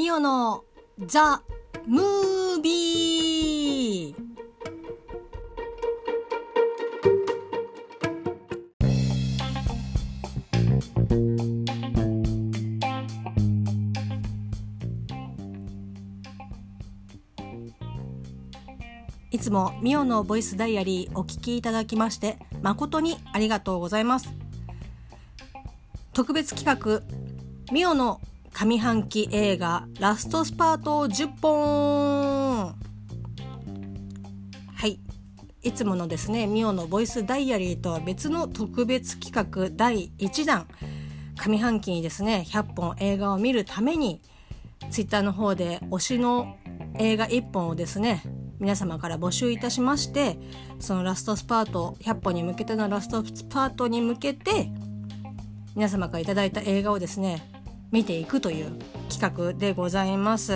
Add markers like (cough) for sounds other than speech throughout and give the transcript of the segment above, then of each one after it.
ミオのザ・ムービーいつもミオのボイスダイアリーお聞きいただきまして誠にありがとうございます。特別企画ミオの上半期映画ラストスパート10本はい。いつものですねミオのボイスダイアリーとは別の特別企画第1弾。上半期にですね100本映画を見るためにツイッターの方で推しの映画1本をですね皆様から募集いたしましてそのラストスパート100本に向けてのラストスパートに向けて皆様から頂いた映画をですね見ていくという企画でございます。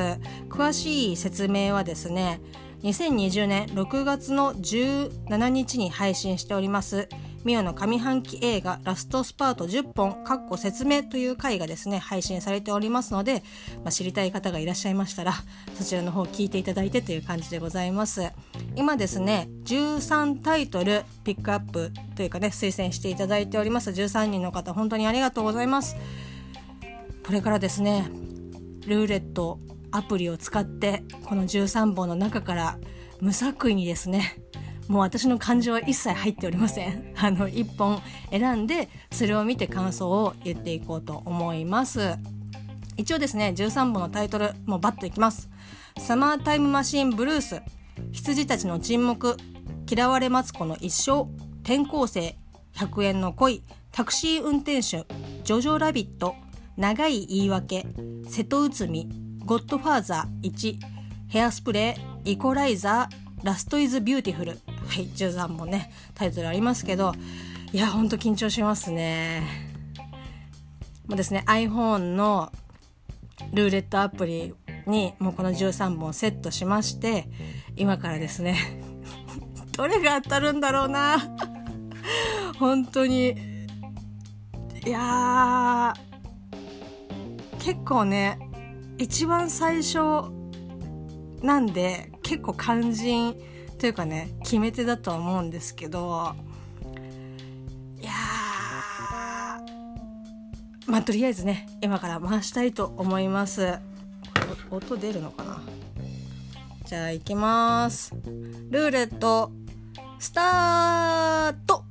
詳しい説明はですね2020年6月の17日に配信しておりますミオの上半期映画ラストスパート10本かっこ説明という回がですね配信されておりますので、まあ、知りたい方がいらっしゃいましたらそちらの方聞いていただいてという感じでございます。今ですね13タイトルピックアップというかね推薦していただいております。13人の方本当にありがとうございます。これからですねルーレットアプリを使ってこの13本の中から無作為にですねもう私の感情は一切入っておりません。あの、1本選んで、それを見て感想を言っていこうと思います。一応ですね、13本のタイトル、もうバッといきます。サマータイムマシンブルース、羊たちの沈黙、嫌われ松子の一生、転校生、100円の恋、タクシー運転手、ジョジョラビット、長い言い訳、瀬戸内海、ゴッドファーザー1、ヘアスプレー、イコライザー、ライフイズビューティフル。はい、13本ね、タイトルありますけど、いや、ほんと緊張しますね。もうですね、iPhone のルーレットアプリにもうこの13本セットしまして、今からですね、(laughs) どれが当たるんだろうな。(laughs) 本当に。いや結構ね、一番最初なんで結構肝心というかね決め手だとは思うんですけどいやまあとりあえずね今から回したいと思います。音出るのかな？じゃあ行きます。ルーレットスタート！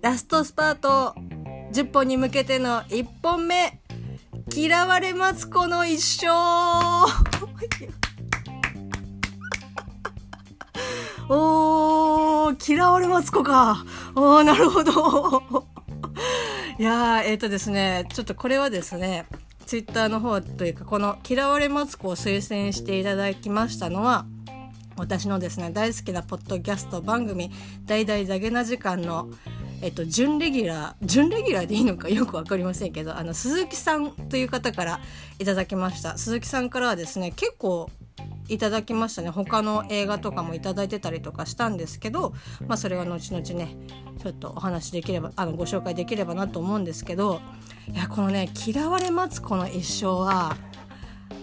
ラストスパート10本に向けての1本目。嫌われマツコの一生。(laughs) おー嫌われマツコか。おーなるほど。いやーえっ、ー、とですねちょっとこれはですねツイッターの方というかこの嫌われマツコを推薦していただきましたのは私のですね大好きなポッドキャスト番組「大々ダゲな時間」のえっと、準レギュラー、準レギュラーでいいのかよくわかりませんけど、あの、鈴木さんという方からいただきました。鈴木さんからはですね、結構いただきましたね。他の映画とかもいただいてたりとかしたんですけど、まあそれは後々ね、ちょっとお話できれば、あの、ご紹介できればなと思うんですけど、いや、このね、嫌われマツコの一生は、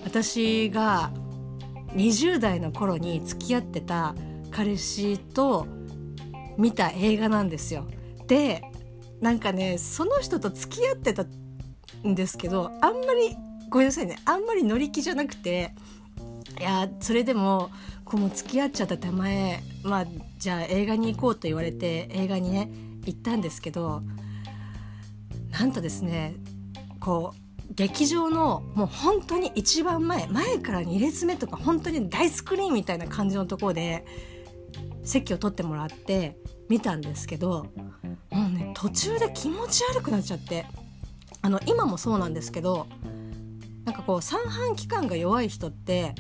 私が20代の頃に付き合ってた彼氏と見た映画なんですよ。でなんかねその人と付き合ってたんですけどあんまりごめんなさいねあんまり乗り気じゃなくていやそれでもこうも付き合っちゃった手前まあじゃあ映画に行こうと言われて映画にね行ったんですけどなんとですねこう劇場のもう本当に一番前前から2列目とか本当に大スクリーンみたいな感じのところで席を取ってもらって見たんですけどもうね途中で気持ち悪くなっちゃってあの今もそうなんですけどなんかこう三半規管が弱い人って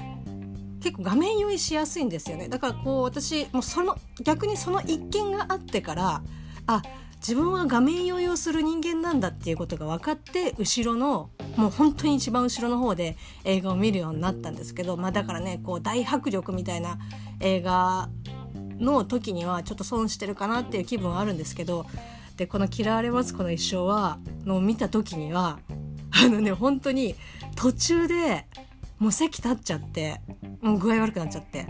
結構画面酔いしやすいんですよね。だからこう私もうその逆にその一件があってからあ自分は画面酔いをする人間なんだっていうことが分かって後ろのもう本当に一番後ろの方で映画を見るようになったんですけど、まあ、だからねこう大迫力みたいな映画の時にはちょっと損してるかなっていう気分はあるんですけどでこの「嫌われますこの一生は」の見た時にはあのね本当に途中でもう席立っちゃってもう具合悪くなっちゃって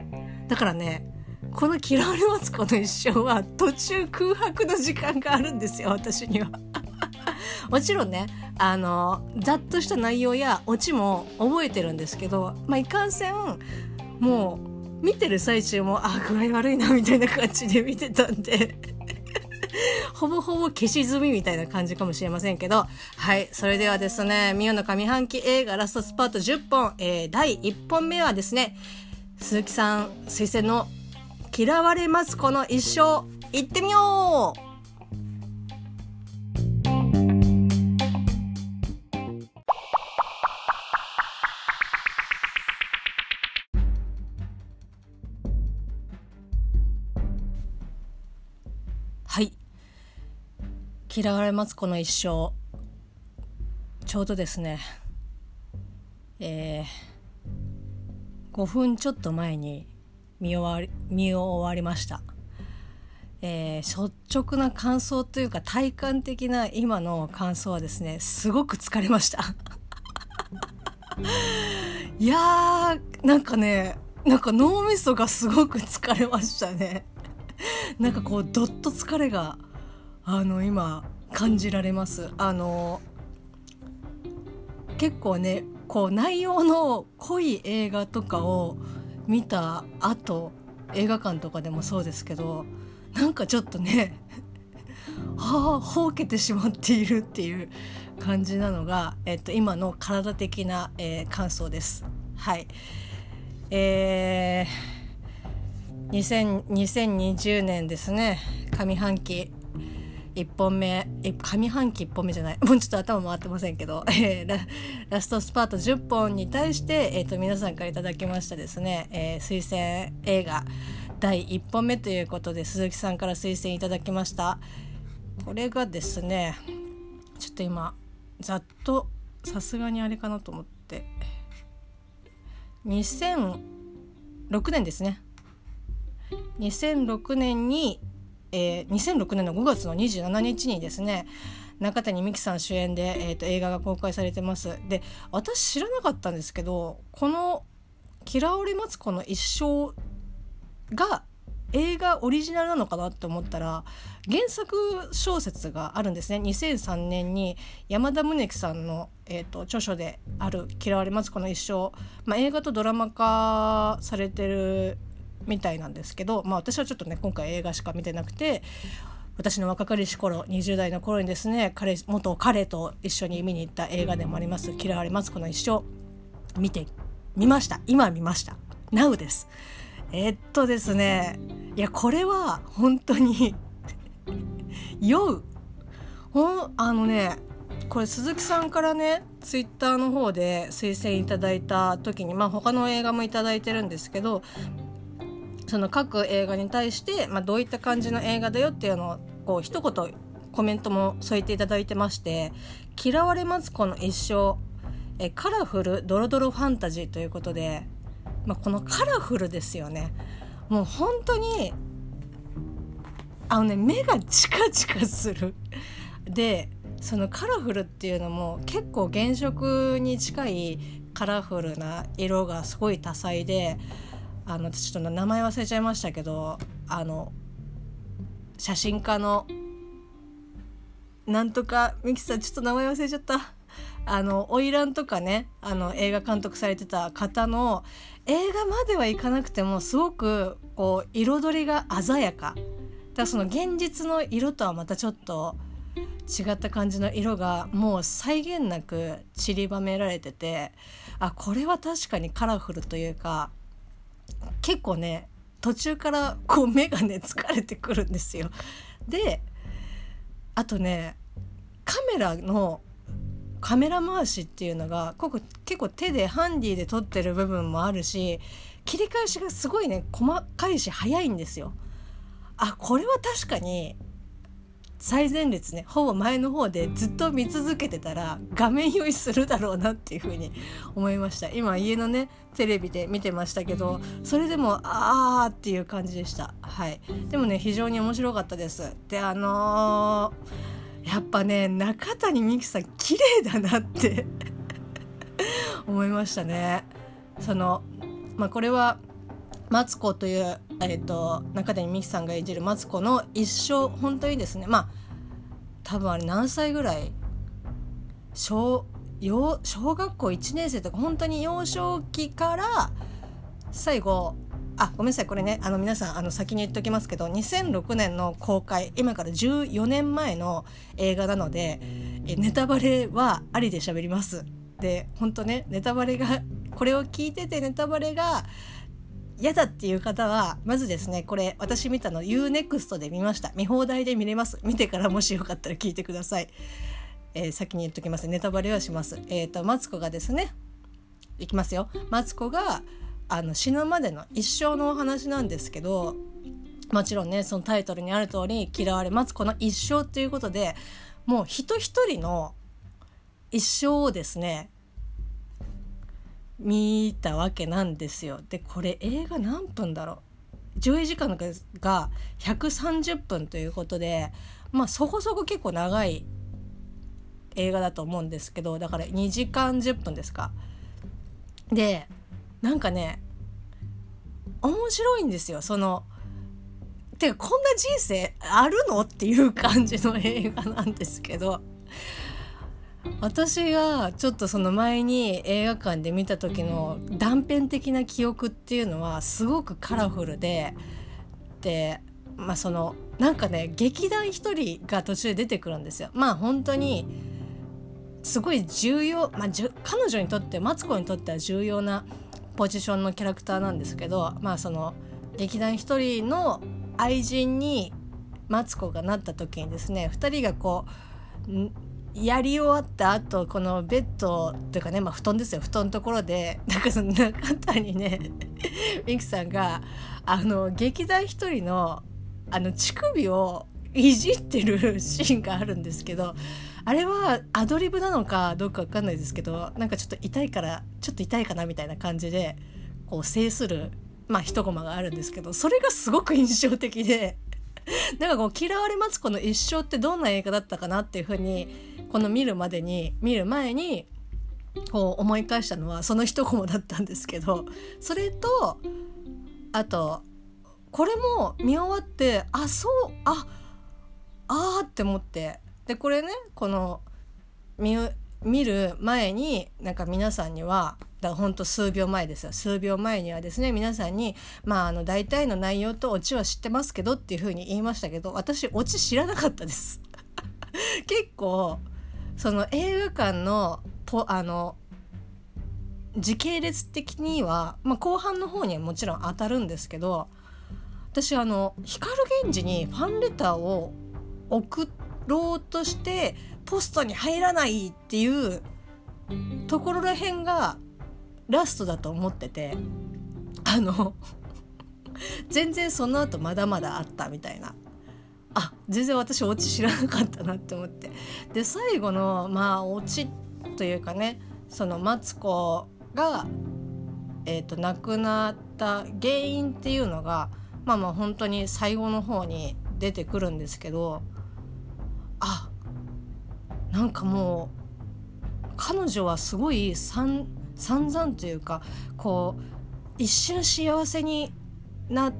だからねこの「嫌われますこの一生」は途中空白の時間があるんですよ私には。(laughs) もちろんねあのざっとした内容やオチも覚えてるんですけど、まあ、いかんせんもう見てる最中もあ具合悪いなみたいな感じで見てたんで。(laughs) ほぼほぼ消し済みみたいな感じかもしれませんけど、はい。それではですね、ミオの上半期映画ラストスパート10本、えー、第1本目はですね、鈴木さん推薦の嫌われますこの一生、行ってみよう！嫌われますこの一生。ちょうどですね。えー、5分ちょっと前に見終わり見終わりました、えー、率直な感想というか体感的な今の感想はですねすごく疲れました。いやーなんかねなんか脳みそがすごく疲れましたね。なんかこうどっと疲れがあの今感じられます。あの結構ねこう内容の濃い映画とかを見た後映画館とかでもそうですけどなんかちょっとね (laughs) はあほうけてしまっているっていう感じなのが、えっと、今の体的な、えー、感想です。はい。えー2020年ですね。上半期。1本目上半期1本目じゃない。(laughs) もうちょっと頭回ってませんけど、(laughs) えー、ララストスパート10本に対して、えーと、皆さんから頂きましたですね、えー、推薦映画。第1本目ということで鈴木さんから推薦いただきました。これがですねちょっと今ざっとさすがにあれかなと思って。2006年ですね。2006年に、えー、2006年の5月の27日にですね中谷美紀さん主演で、えーと、映画が公開されてます。で私知らなかったんですけどこの「嫌われマツコの一生」が映画オリジナルなのかなって思ったら原作小説があるんですね。2003年に山田宗樹さんの、えーと、著書である「嫌われマツコの一生」まあ、映画とドラマ化されてるみたいなんですけど、まあ、私はちょっとね今回映画しか見てなくて私の若かりし頃20代の頃にですね彼元彼と一緒に見に行った映画でもあります「嫌われマツコの一生」見て見ました。今見ました。NOW です。えー、っとですねいやこれは本当に酔う。ほんあのねこれ鈴木さんからねツイッターの方で推薦いただいた時にまあ他の映画も頂いてるんですけどその各映画に対して、まあ、どういった感じの映画だよっていうのをこう一言コメントも添えていただいてまして「嫌われマツコの一生。えカラフルドロドロファンタジー」ということで、まあ、このカラフルですよね。もう本当にあのね目がチカチカする。でそのカラフルっていうのも結構原色に近いカラフルな色がすごい多彩であの私ちょっと名前忘れちゃいましたけどあの写真家のなんとかミキさんちょっと名前忘れちゃった。あの花魁とかねあの映画監督されてた方の映画まではいかなくてもすごくこう彩りが鮮やか。だからその現実の色とはまたちょっと違った感じの色がもう際限なく散りばめられててあこれは確かにカラフルというか結構ね途中からこう目がね疲れてくるんですよ。であとねカメラのカメラ回しっていうのが結構手でハンディで撮ってる部分もあるし切り返しがすごいね細かいし早いんですよ。あこれは確かに最前列ねほぼ前の方でずっと見続けてたら画面酔いするだろうなっていうふうに思いました。今家のねテレビで見てましたけどそれでもあーっていう感じでした。はい。でもね非常に面白かったです。であのー、やっぱね中谷美紀さん綺麗だなって (laughs) 思いましたね。そのまあこれはマツコという、えーと、中谷美紀さんが演じるマツコの一生本当にですねまあ多分あれ何歳ぐらい小小小学校1年生とか本当に幼少期から最後あごめんなさいこれねあの皆さんあの先に言っておきますけど2006年の公開今から14年前の映画なのでえネタバレはありで喋ります。で本当ねネタバレがこれを聞いててネタバレが嫌だっていう方はまずですねこれ私見たの UNEXT で見ました。見放題で見れます。見てからもしよかったら聞いてください、えー、先に言っときますネタバレはします。えっ、ー、とマツコがですねいきますよ。マツコがあの死ぬまでの一生のお話なんですけどもちろんねそのタイトルにある通り嫌われマツコの一生っていうことでもう人一人の一生をですね見たわけなんですよ。でこれ映画何分だろう上映時間が130分ということでまあそこそこ結構長い映画だと思うんですけどだから2時間10分ですか。でなんかね面白いんですよその。てかこんな人生あるの？っていう感じの映画なんですけど私がちょっとその前に映画館で見た時の断片的な記憶っていうのはすごくカラフルででまあそのなんかね劇団一人が途中で出てくるんですよ。まあ本当にすごい重要、まあ、彼女にとってマツコにとっては重要なポジションのキャラクターなんですけどまあその劇団一人の愛人にマツコがなった時にですね2人がこうやり終わった後このベッドというかね、まあ、布団ですよ。布団のところで (laughs) なんかその中谷ね (laughs) ミキさんがあの劇団一人のあの乳首をいじってる (laughs) シーンがあるんですけどあれはアドリブなのかどうか分かんないですけどなんかちょっと痛いからちょっと痛いかなみたいな感じでこう制するまあ一コマがあるんですけどそれがすごく印象的でなんかこう「嫌われマツコの一生」ってどんな映画だったかなっていうふうにこの見るまでに見る前にこう思い返したのはその一コマだったんですけどそれとあとこれも見終わってあそうああーって思ってでこれねこの見見る前になんか皆さんにはだほんと数秒前ですよ。数秒前にはですね皆さんにまああの大体の内容とオチは知ってますけどっていうふうに言いましたけど私オチ知らなかったです。(laughs) 結構その映画館のポあの時系列的には、まあ、後半の方にはもちろん当たるんですけど私あの光源氏にファンレターを送ろうとしてポストに入らないっていうところらへんがラストだと思っててあの全然その後まだまだあったみたいな。あ全然私オチ知らなかったなって思って。で最後のまあオチというかねそのマツコが、えーと、亡くなった原因っていうのがまあまあ本当に最後の方に出てくるんですけどあなんかもう彼女はすごい散々というかこう一瞬幸せにな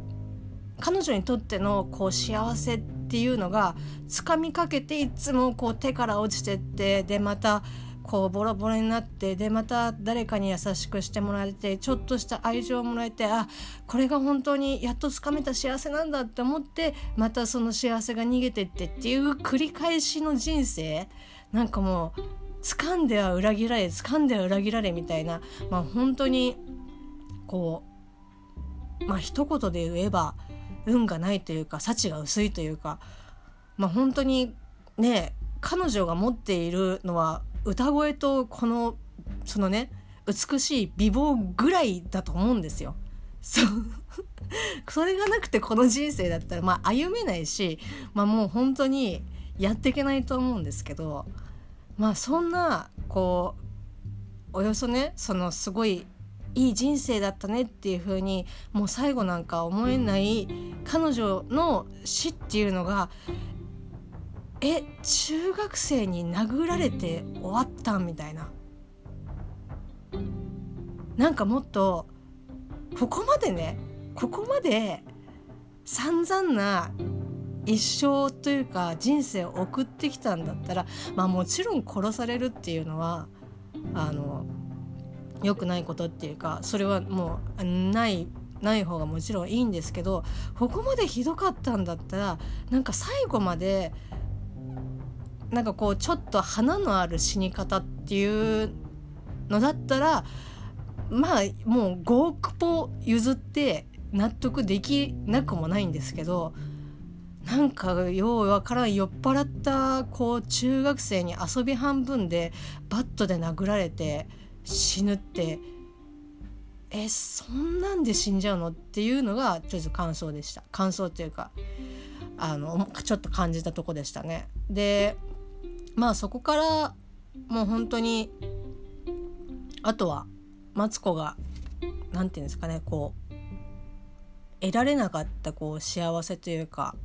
彼女にとってのこう幸せってっていうのがつかみかけていつもこう手から落ちてってでまたこうボロボロになってでまた誰かに優しくしてもらえてちょっとした愛情をもらえてあこれが本当にやっとつかめた幸せなんだって思ってまたその幸せが逃げてってっていう繰り返しの人生なんかもう掴んでは裏切られ掴んでは裏切られみたいなまあ本当にこうまあ一言で言えば運がないというか幸が薄いというかまあ本当にね彼女が持っているのは歌声とこのそのね美しい美貌ぐらいだと思うんですよ。そう (laughs) それがなくてこの人生だったらまあ歩めないし、まあ、もう本当にやっていけないと思うんですけどまあそんなこうおよそねそのすごいいい人生だったねっていう風にもう最後なんか思えない彼女の死っていうのがえ中学生に殴られて終わったみたいな。なんかもっとここまでねここまで散々な一生というか人生を送ってきたんだったらまあもちろん殺されるっていうのはあの良くないことっていうかそれはもうないない方がもちろんいいんですけどここまでひどかったんだったらなんか最後までなんかこうちょっと花のある死に方っていうのだったらまあもう5億歩譲って納得できなくもないんですけどなんかようわからん酔っ払ったこう中学生に遊び半分でバットで殴られて死ぬって。えそんなんで死んじゃうの？っていうのがちょっと感想でした。感想っていうかあのちょっと感じたとこでしたね。でまあそこからもう本当にあとはマツコが何て言うんですかねこう得られなかったこう幸せというか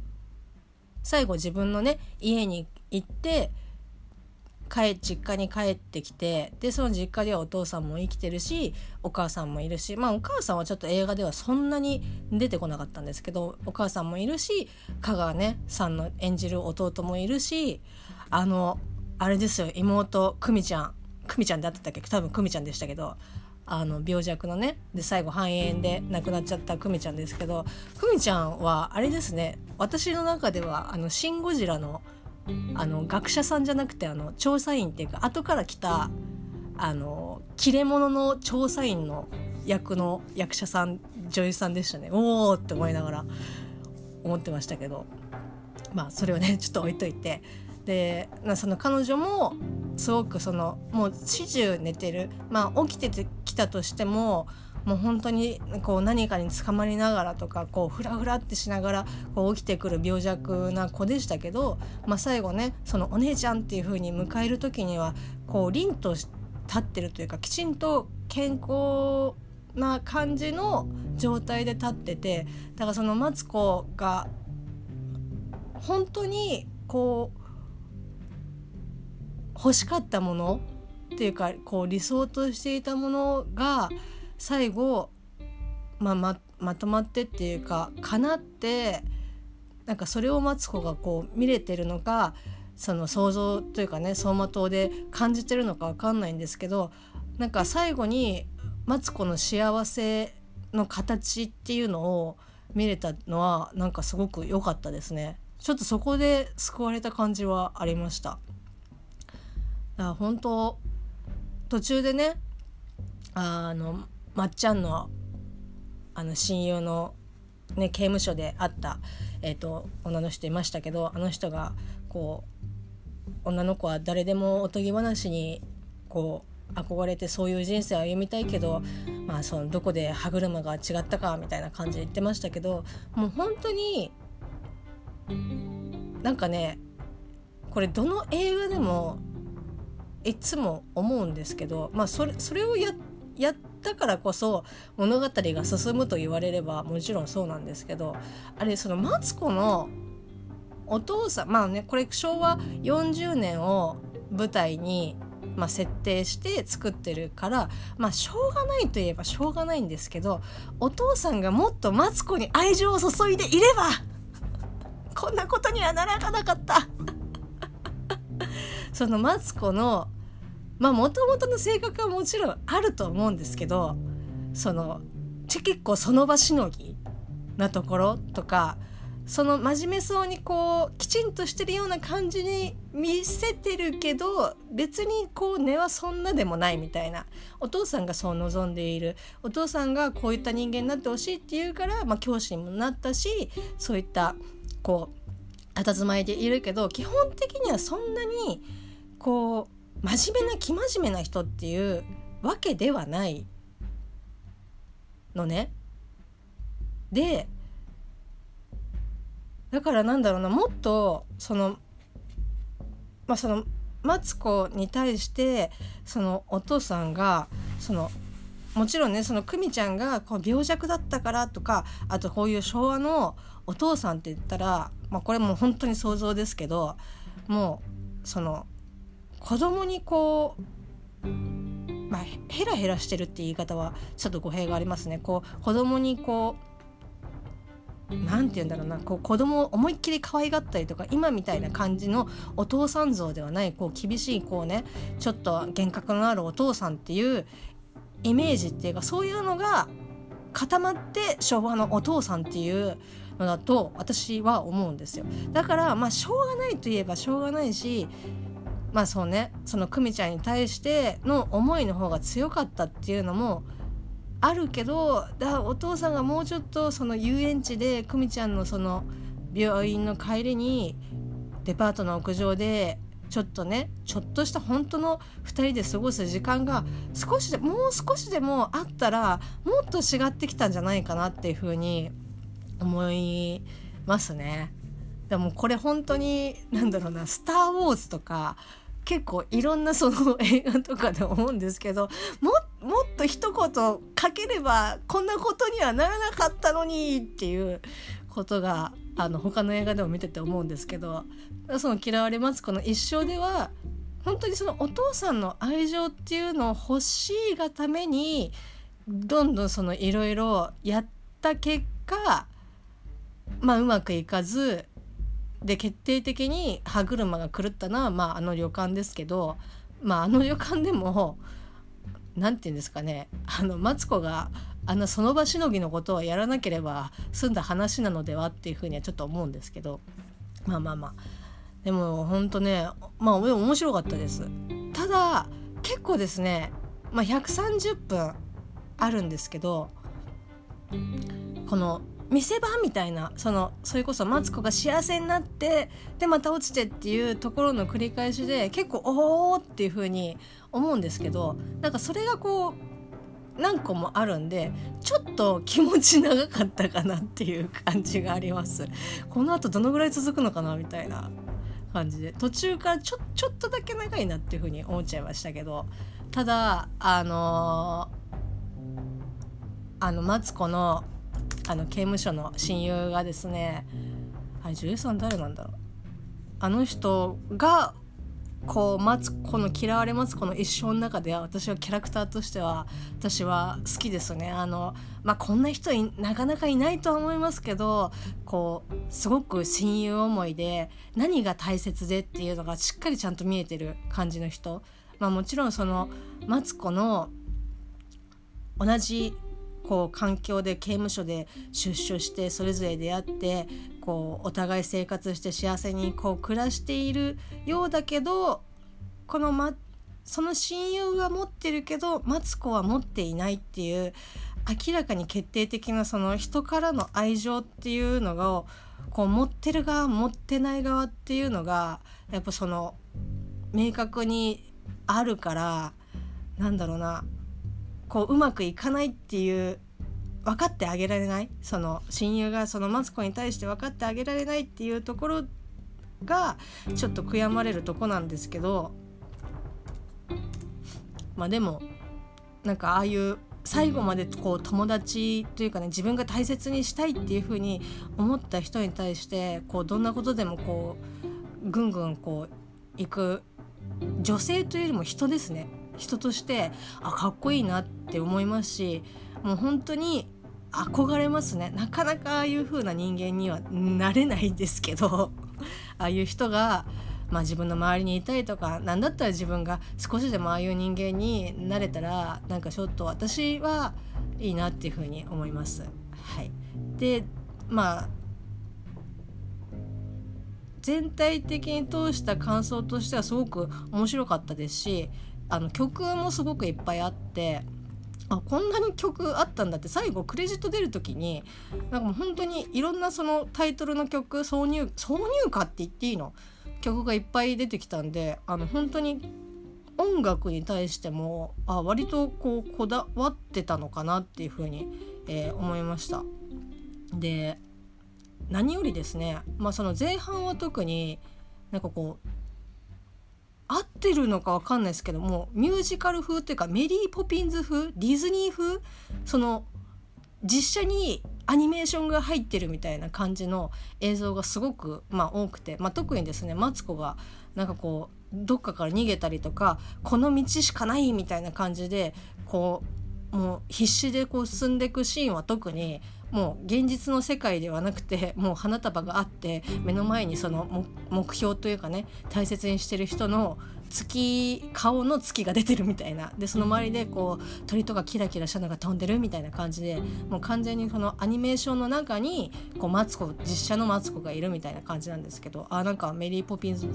最後自分のね家に行って帰実家に帰ってきてでその実家ではお父さんも生きてるしお母さんもいるしまあお母さんはちょっと映画ではそんなに出てこなかったんですけどお母さんもいるし香川ねさんの演じる弟もいるしあのあれですよ妹久美ちゃん。久美ちゃんであったっけ？多分久美ちゃんでしたけどあの病弱のねで最後肺炎で亡くなっちゃった久美ちゃんですけど久美ちゃんはあれですね私の中では「あのシン・ゴジラの」あの学者さんじゃなくてあの調査員っていうか後から来たあの切れ者の調査員の役の役者さん女優さんでしたね。おおって思いながら思ってましたけど。まあそれをね (laughs) ちょっと置いといて。でその彼女もすごくそのもう始終寝てる。まあ起きてきたとしてももう本当にこう何かにつかまりながらとかこうフラフラってしながらこう起きてくる病弱な子でしたけど、まあ、最後ねそのお姉ちゃんっていう風に迎える時にはこう凛と立ってるというかきちんと健康な感じの状態で立っててだからそのマツコが本当にこう欲しかったものっていうかこう理想としていたものが最後、まあ、ままとまってっていうか叶ってなんかそれをマツコがこう見れてるのかその想像というかね走馬灯で感じてるのか分かんないんですけどなんか最後にマツコの幸せの形っていうのを見れたのはなんかすごく良かったですね。ちょっとそこで救われた感じはありました。だから本当途中でねあのまっちゃんのあの親友の、ね、刑務所で会った、えーと、女の人いましたけどあの人がこう女の子は誰でもおとぎ話にこう憧れてそういう人生を歩みたいけど、まあ、そのどこで歯車が違ったかみたいな感じで言ってましたけどもう本当になんかねこれどの映画でもいつも思うんですけど、まあ、それそれをややったからこそ物語が進むと言われればもちろんそうなんですけどあれそのマツコのお父さんまあねこれ昭和40年を舞台に、まあ、設定して作ってるからまあしょうがないといえばしょうがないんですけどお父さんがもっとマツコに愛情を注いでいればこんなことにはならなかった。そのマツコのまあもともとの性格はもちろんあると思うんですけどその結構その場しのぎなところとかその真面目そうにこうきちんとしてるような感じに見せてるけど別にこう根はそんなでもないみたいな。お父さんがそう望んでいる。お父さんがこういった人間になってほしいって言うから、まあ、教師にもなったしそういったこう佇まいでいるけど基本的にはそんなにこう真面目な生真面目な人っていうわけではないのね。でだからなんだろうなもっとそのまあ、そのマツコに対してそのお父さんがそのもちろんねその久美ちゃんがこう病弱だったからとかあとこういう昭和のお父さんって言ったら、まあ、これもう本当に想像ですけどもうその子供にこうまあヘラヘラしてるって言い方はちょっと語弊がありますね。こう子供にこう何て言うんだろうなこう子供を思いっきり可愛がったりとか今みたいな感じのお父さん像ではないこう厳しいこうねちょっと幻覚のあるお父さんっていうイメージっていうかそういうのが固まって昭和のお父さんっていうのだと私は思うんですよだからまあしょうがないといえばしょうがないしまあそうねその久美ちゃんに対しての思いの方が強かったっていうのもあるけどだお父さんがもうちょっとその遊園地で久美ちゃんのその病院の帰りにデパートの屋上でちょっとねちょっとした本当の2人で過ごす時間が少しでもう少しでもあったらもっと違ってきたんじゃないかなっていうふうに思いますね。でもこれ本当に何だろうな「スター・ウォーズ」とか結構いろんなその (laughs) 映画とかで思うんですけどももっと一言書ければこんなことにはならなかったのにっていうことがあの他の映画でも見てて思うんですけどその「嫌われます」この一生では本当にそのお父さんの愛情っていうのを欲しいがためにどんどんそのいろいろやった結果まあうまくいかずで決定的に歯車が狂ったのは、まあ、あの旅館ですけど、まあ、あの旅館でも何て言うんですかねあのマツコがあのその場しのぎのことをやらなければ済んだ話なのではっていうふうにはちょっと思うんですけどまあまあまあ。でもほんとねまあ面白かったです。ただ結構ですね、まあ、130分あるんですけどこの見せ場みたいなそのそれこそマツコが幸せになってでまた落ちてっていうところの繰り返しで結構おおっていう風に思うんですけどなんかそれがこう何個もあるんでちょっと気持ち長かったかなっていう感じがあります。この後どのぐらい続くのかなみたいな感じで。途中からちょちょっとだけ長いなっていう風に思っちゃいましたけどただあのー、あのマツコのあの刑務所の親友がですねあれ女優さん誰なんだろう。あの人がこう待つこの嫌われ待つこの一生の中では私はキャラクターとしては私は好きですね。あのまあこんな人なかなかいないとは思いますけどこうすごく親友思いで何が大切でっていうのがしっかりちゃんと見えてる感じの人。まあもちろんそのマツコの同じこう環境で刑務所で出所してそれぞれ出会ってこうお互い生活して幸せにこう暮らしているようだけどこの、ま、その親友は持ってるけどマツコは持っていないっていう明らかに決定的なその人からの愛情っていうのがこう持ってる側持ってない側っていうのがやっぱその明確にあるからなんだろうなこううまくいかないっていう分かってあげられない？その親友がそのマツコに対して分かってあげられないっていうところがちょっと悔やまれるとこなんですけど。まあでもなんかああいう最後までこう友達というかね自分が大切にしたいっていうふうに思った人に対してこうどんなことでもこうぐんぐんこう行く女性というよりも人ですね。人としてあかっこいいなって思いますしもう本当に憧れますねなかなかああいう風な人間にはなれないんですけど (laughs) ああいう人が、まあ、自分の周りにいたりとか何だったら自分が少しでもああいう人間になれたらなんかちょっと私はいいなっていう風に思います。はい、でまあ全体的に通した感想としてはすごく面白かったですしあの曲もすごくいっぱいあってあこんなに曲あったんだって最後クレジット出る時になんかもう本当にいろんなそのタイトルの曲挿入挿入歌って言っていいの？曲がいっぱい出てきたんであの本当に音楽に対してもあ割とこうこだわってたのかなっていうふうに、えー、思いました。で何よりですね、まあ、その前半は特になんかこう合ってるのか分かんないですけどもミュージカル風っていうかメリー・ポピンズ風ディズニー風その実写にアニメーションが入ってるみたいな感じの映像がすごく、まあ、多くて、まあ、特にですねマツコがなんかこうどっかから逃げたりとかこの道しかないみたいな感じでこうもう必死でこう進んでいくシーンは特にもう現実の世界ではなくてもう花束があって目の前にその目標というかね大切にしてる人の月顔の月が出てるみたいな。でその周りでこう鳥とかキラキラしたのが飛んでるみたいな感じでもう完全にこのアニメーションの中にこうマツコ実写のマツコがいるみたいな感じなんですけどあなんかメリー・ポピンズっ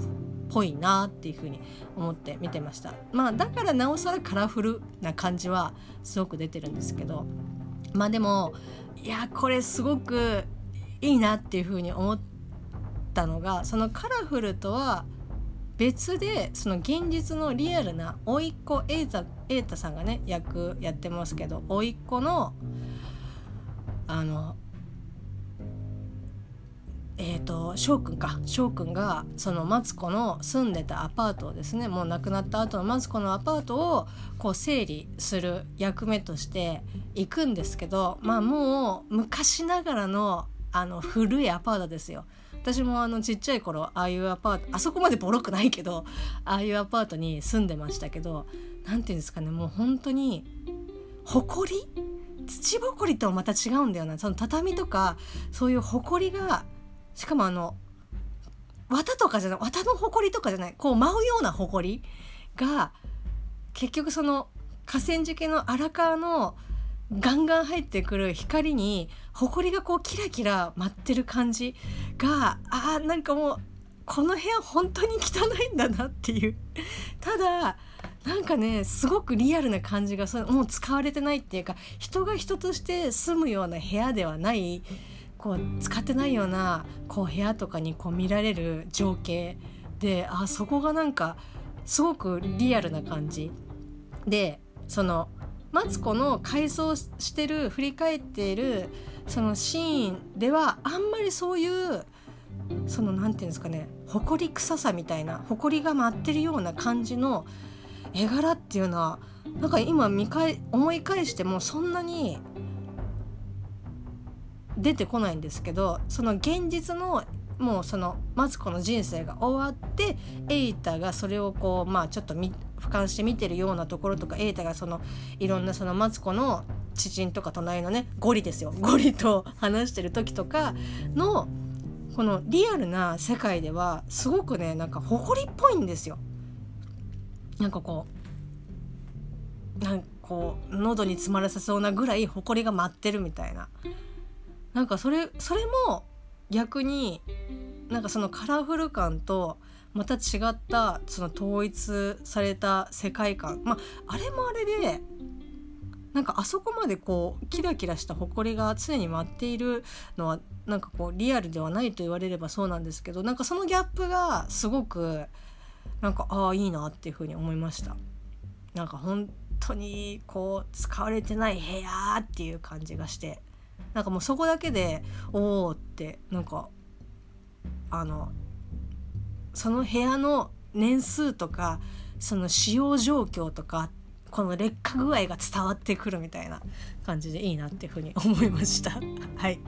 ぽいなっていうふうに思って見てました。まあだからなおさらカラフルな感じはすごく出てるんですけど。まあでもいやこれすごくいいなっていうふうに思ったのがそのカラフルとは別でその現実のリアルな甥っ子瑛太瑛太さんがね役やってますけど甥っ子のあのえーと、翔くんか。翔くんがそのマツコの住んでたアパートをですねもう亡くなった後のマツコのアパートをこう整理する役目として行くんですけどまあもう昔ながらのあの古いアパートですよ。私もあのちっちゃい頃ああいうアパートあそこまでボロくないけどああいうアパートに住んでましたけど何て言うんですかねもう本当に埃土ぼこりとはまた違うんだよな。その畳とかそういう埃がしかもあの綿とかじゃない綿の埃とかじゃないこう舞うような埃が結局その河川敷の荒川のガンガン入ってくる光に埃がこうキラキラ舞ってる感じがあーなんかもうこの部屋本当に汚いんだなっていう。ただなんかねすごくリアルな感じがもう使われてないっていうか人が人として住むような部屋ではないこう使ってないようなこう部屋とかにこう見られる情景であそこがなんかすごくリアルな感じ。でそのマツコの回想してる振り返っているそのシーンではあんまりそういうその何て言うんですかね埃臭さみたいな埃が舞ってるような感じの絵柄っていうのはなんか今見返思い返してもそんなに出てこないんですけどその現実のもうそのマツコの人生が終わってエイタがそれをこうまあちょっと俯瞰して見てるようなところとかエイタがそのいろんなそのマツコの知人とか隣のねゴリですよゴリと話してる時とかのこのリアルな世界ではすごくねなんか誇りっぽいんですよ。なんかこうなんかこう喉に詰まらせそうなぐらい埃が舞ってるみたいななんかそれそれも逆になんかそのカラフル感とまた違ったその統一された世界観まああれもあれでなんかあそこまでこうキラキラした埃が常に舞っているのはなんかこうリアルではないと言われればそうなんですけどなんかそのギャップがすごくなんかああいいなっていうふうに思いました。なんか本当にこう使われてない部屋っていう感じがしてなんかもうそこだけでおおってなんかあのその部屋の年数とかその使用状況とかこの劣化具合が伝わってくるみたいな感じでいいなっていうふうに思いました。(laughs) はい。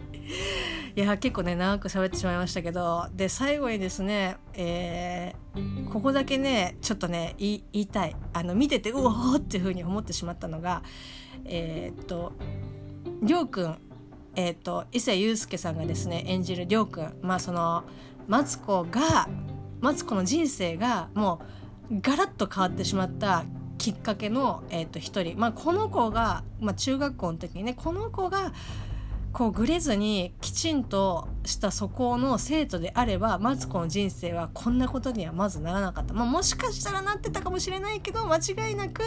いや結構ね長く喋ってしまいましたけどで最後にですね、えー、ここだけねちょっとね言いたい。あの見ててうおーっていうふうに思ってしまったのがえー、っとりょうくんえーと、伊勢祐介さんがですね演じるりょうくんまあそのマツコがマツコの人生がもうガラッと変わってしまったきっかけの、えー、と一人、まあ、この子が、まあ、中学校の時にねこの子がこうグレずにきちんとした素行の生徒であればマツコの人生はこんなことにはまずならなかった、まあ、もしかしたらなってたかもしれないけど間違いなく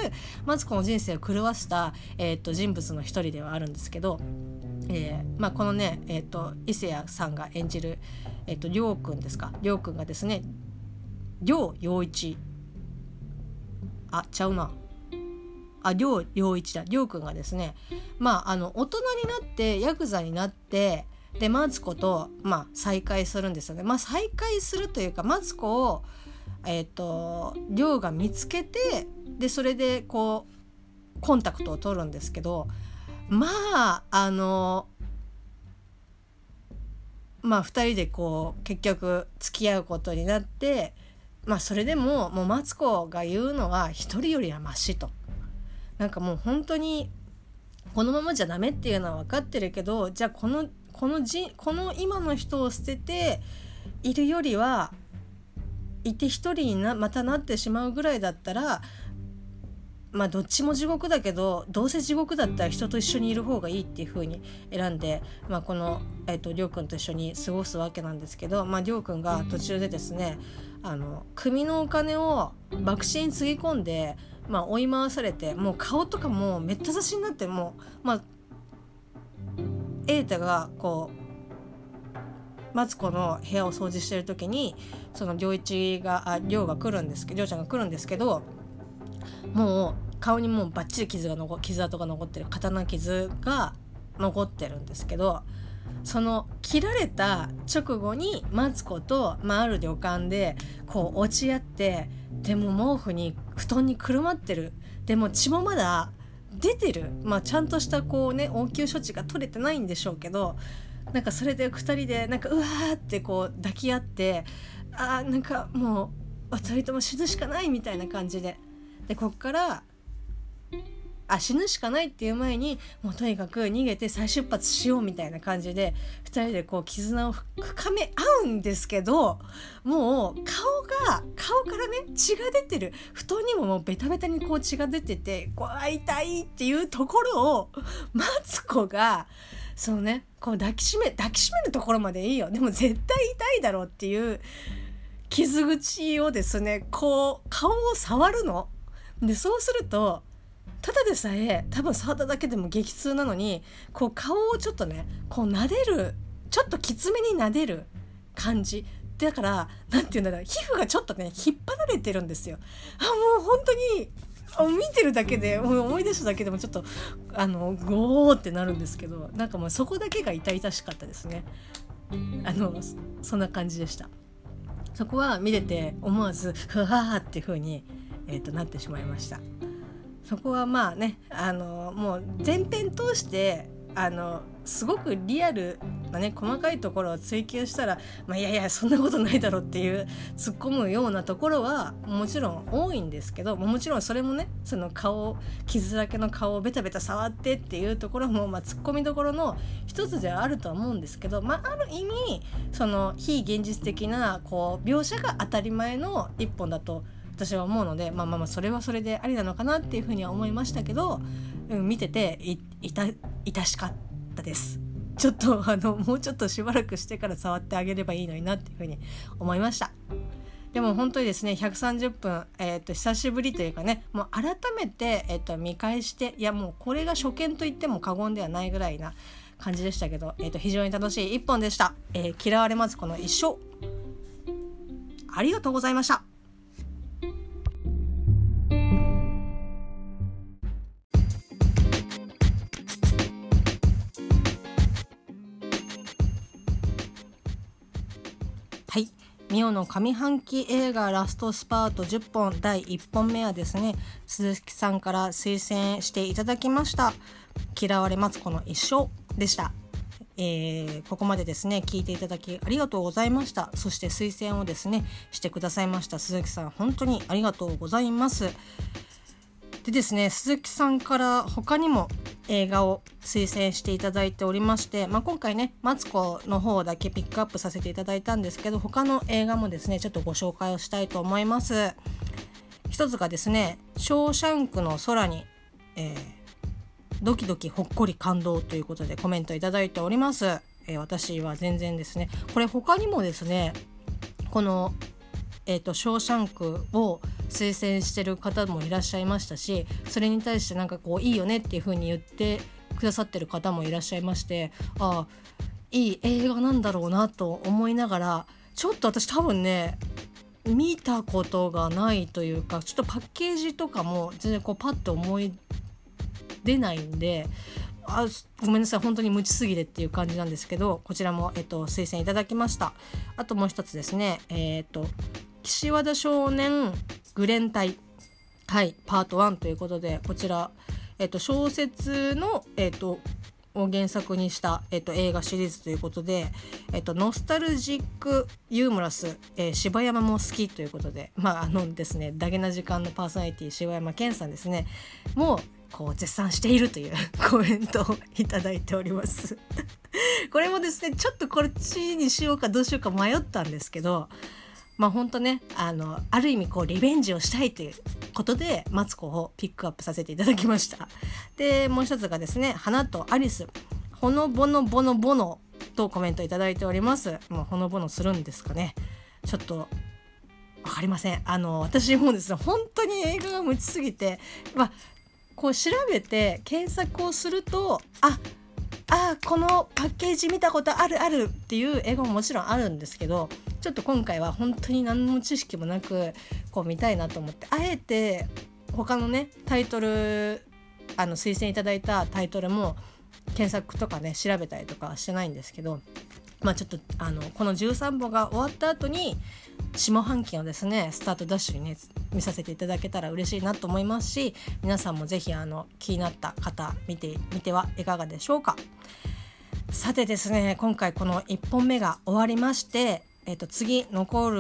マツコの人生を狂わした、えー、と人物の一人ではあるんですけどえーまあ、このね、えーと、伊勢谷さんが演じる、えーと、りょうくんですか？りょうくんがですね両陽一あちゃうな。あ両陽一だ。りょうくんがですねまああの大人になってヤクザになってでマツコと、まあ、再会するんですよね。まあ、再会するというかマツコをえっ、ー、と亮が見つけてでそれでこうコンタクトを取るんですけどまああのまあ2人でこう結局付き合うことになってまあそれでももうマツコが言うのは1人よりはマシと。なんかもう本当にこのままじゃダメっていうのは分かってるけどじゃあこのこのじこの今の人を捨てているよりはいて一人になまたなってしまうぐらいだったらまあどっちも地獄だけどどうせ地獄だったら人と一緒にいる方がいいっていう風に選んで、まあ、この、えーと、りょうくんと一緒に過ごすわけなんですけど、まあ、りょうくんが途中でですねあの組のお金を博打につぎ込んで、まあ、追い回されてもう顔とかもめった刺しになってもうまあ瑛太がこうマツコの部屋を掃除してる時にその良一があ亮が来るんですけど亮ちゃんが来るんですけどもう顔にもうバッチリ傷が残傷跡が残ってる刀傷が残ってるんですけどその切られた直後にマツコと、まあ、ある旅館でこう落ち合ってでも毛布に布団にくるまってる。でも血もまだ出てる、まあ、ちゃんとしたこうね応急処置が取れてないんでしょうけどなんかそれで2人でなんかうわーってこう抱き合ってあーなんかもう2人とも死ぬしかないみたいな感じででこっからあ死ぬしかないっていう前にもうとにかく逃げて再出発しようみたいな感じで2人でこう絆を深め合うんですけどもう顔が顔からね血が出てる布団にももうベタベタにこう血が出ててこう痛いっていうところをマツコがそうねこう抱きしめ抱きしめるところまでいいよでも絶対痛いだろうっていう傷口をですねこう顔を触るの。でそうするとただでさえ多分触っただけでも激痛なのにこう顔をちょっとねこう撫でるちょっときつめに撫でる感じだから何て言うんだろう皮膚がちょっとね引っ張られてるんですよ。あもう本当に見てるだけで思い出しただけでもちょっとあのゴーってなるんですけどなんかもうそこだけが痛々しかったですね。あのそんな感じでした。そこは見てて思わずふわーっていう風にえーと、なってしまいました。そこはまあねあのもう前編通してあのすごくリアルなね細かいところを追求したら、まあ、いやいやそんなことないだろうっていう突っ込むようなところはもちろん多いんですけどもちろんそれもねその顔傷だけの顔をベタベタ触ってっていうところも、まあ、突っ込みどころの一つではあるとは思うんですけど、まあ、ある意味その非現実的なこう描写が当たり前の一本だと思います私は思うのでまあまあまあそれはそれでありなのかなっていうふうには思いましたけど、うん、見てていたいたしかったです。ちょっと (laughs) あのもうちょっとしばらくしてから触ってあげればいいのになっていうふうに思いました。でも本当にですね130分、えーと、久しぶりというかねもう改めて、えーと、見返していやもうこれが初見と言っても過言ではないぐらいな感じでしたけど、えーと、と非常に楽しい一本でした、えー、嫌われますこの一生ありがとうございましたミオの上半期映画ラストスパート10本第1本目はですね鈴木さんから推薦していただきました。嫌われますこの一生でした。えー、ここまでですね聞いていただきありがとうございました。そして推薦をですねしてくださいました鈴木さん本当にありがとうございます。でですね鈴木さんから他にも映画を推薦していただいておりまして、まあ、今回ねマツコの方だけピックアップさせていただいたんですけど他の映画もですねちょっとご紹介をしたいと思います。一つがですね「ショーシャンクの空に」えー、ドキドキほっこり感動ということでコメントいただいております、えー、私は全然ですねこれ他にもですねこのえーと、ショーシャンクを推薦してる方もいらっしゃいましたしそれに対してなんかこういいよねっていう風に言ってくださってる方もいらっしゃいましてああいい映画なんだろうなと思いながらちょっと私多分ね見たことがないというかちょっとパッケージとかも全然こうパッと思い出ないんであごめんなさい本当に無知すぎてっていう感じなんですけどこちらも、えっと、推薦いただきました。あともう一つですねえー、っと岸和田少年グレン隊はいパート1ということでこちら、えっと、小説の、えっと、を原作にした、えっと、映画シリーズということで、えっと、ノスタルジックユーモラス、えー、柴山も好きということでまああのですねダゲな時間のパーソナリティ柴山健さんですねもうこう絶賛しているという (laughs) コメントをいただいております。(laughs) これもですねちょっとこっちにしようかどうしようか迷ったんですけどまあ本当ねあのある意味こうリベンジをしたいということでマツコをピックアップさせていただきました。でもう一つがですね花とアリス。ほのぼのぼのぼのとコメントいただいております。もうほのぼのするんですかね。ちょっと分かりません。あの私もですね本当に映画が無知すぎてまあこう調べて検索をするとああこのパッケージ見たことあるあるっていう映画ももちろんあるんですけどちょっと今回は本当に何の知識もなくこう見たいなと思ってあえて他のねタイトルあの推薦いただいたタイトルも検索とかね調べたりとかはしてないんですけどまあちょっとあのこの13本が終わった後に下半期をですねスタートダッシュにね見させていただけたら嬉しいなと思いますし皆さんも是非あの気になった方見てみてはいかがでしょうか。さてですね今回この1本目が終わりましてえー、と次残る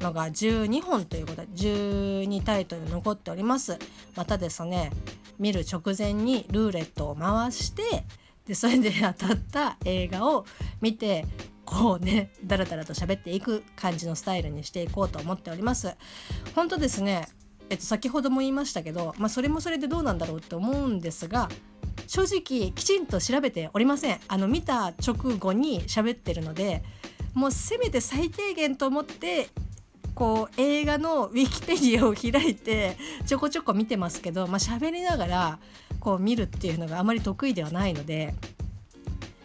のが12本ということで12タイトル残っております。またですね見る直前にルーレットを回してでそれで当たった映画を見てこうねだらだらと喋っていく感じのスタイルにしていこうと思っております。本当ですねえっと先ほども言いましたけどまあそれもそれでどうなんだろうって思うんですが正直きちんと調べておりません。あの見た直後に喋ってるのでもうせめて最低限と思ってこう映画のウィキペディアを開いてちょこちょこ見てますけどまあ喋りながらこう見るっていうのがあまり得意ではないので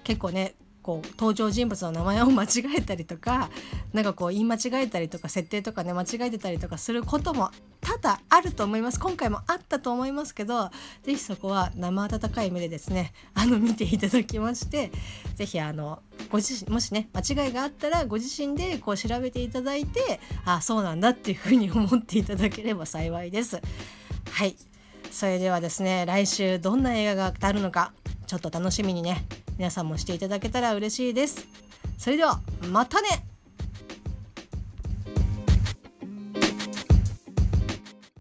結構ねこう登場人物の名前を間違えたりとかなんかこう言い間違えたりとか設定とかね間違えてたりとかすることも多々あると思います今回もあったと思いますけど是非そこは生温かい目でですねあの見ていただきまして是非あのご自身もしね間違いがあったらご自身でこう調べていただいてあそうなんだっていうふうに思っていただければ幸いです。はいそれではですね来週どんな映画が当たるのかちょっと楽しみにね皆さんもしていただけたら嬉しいです。それではまたね。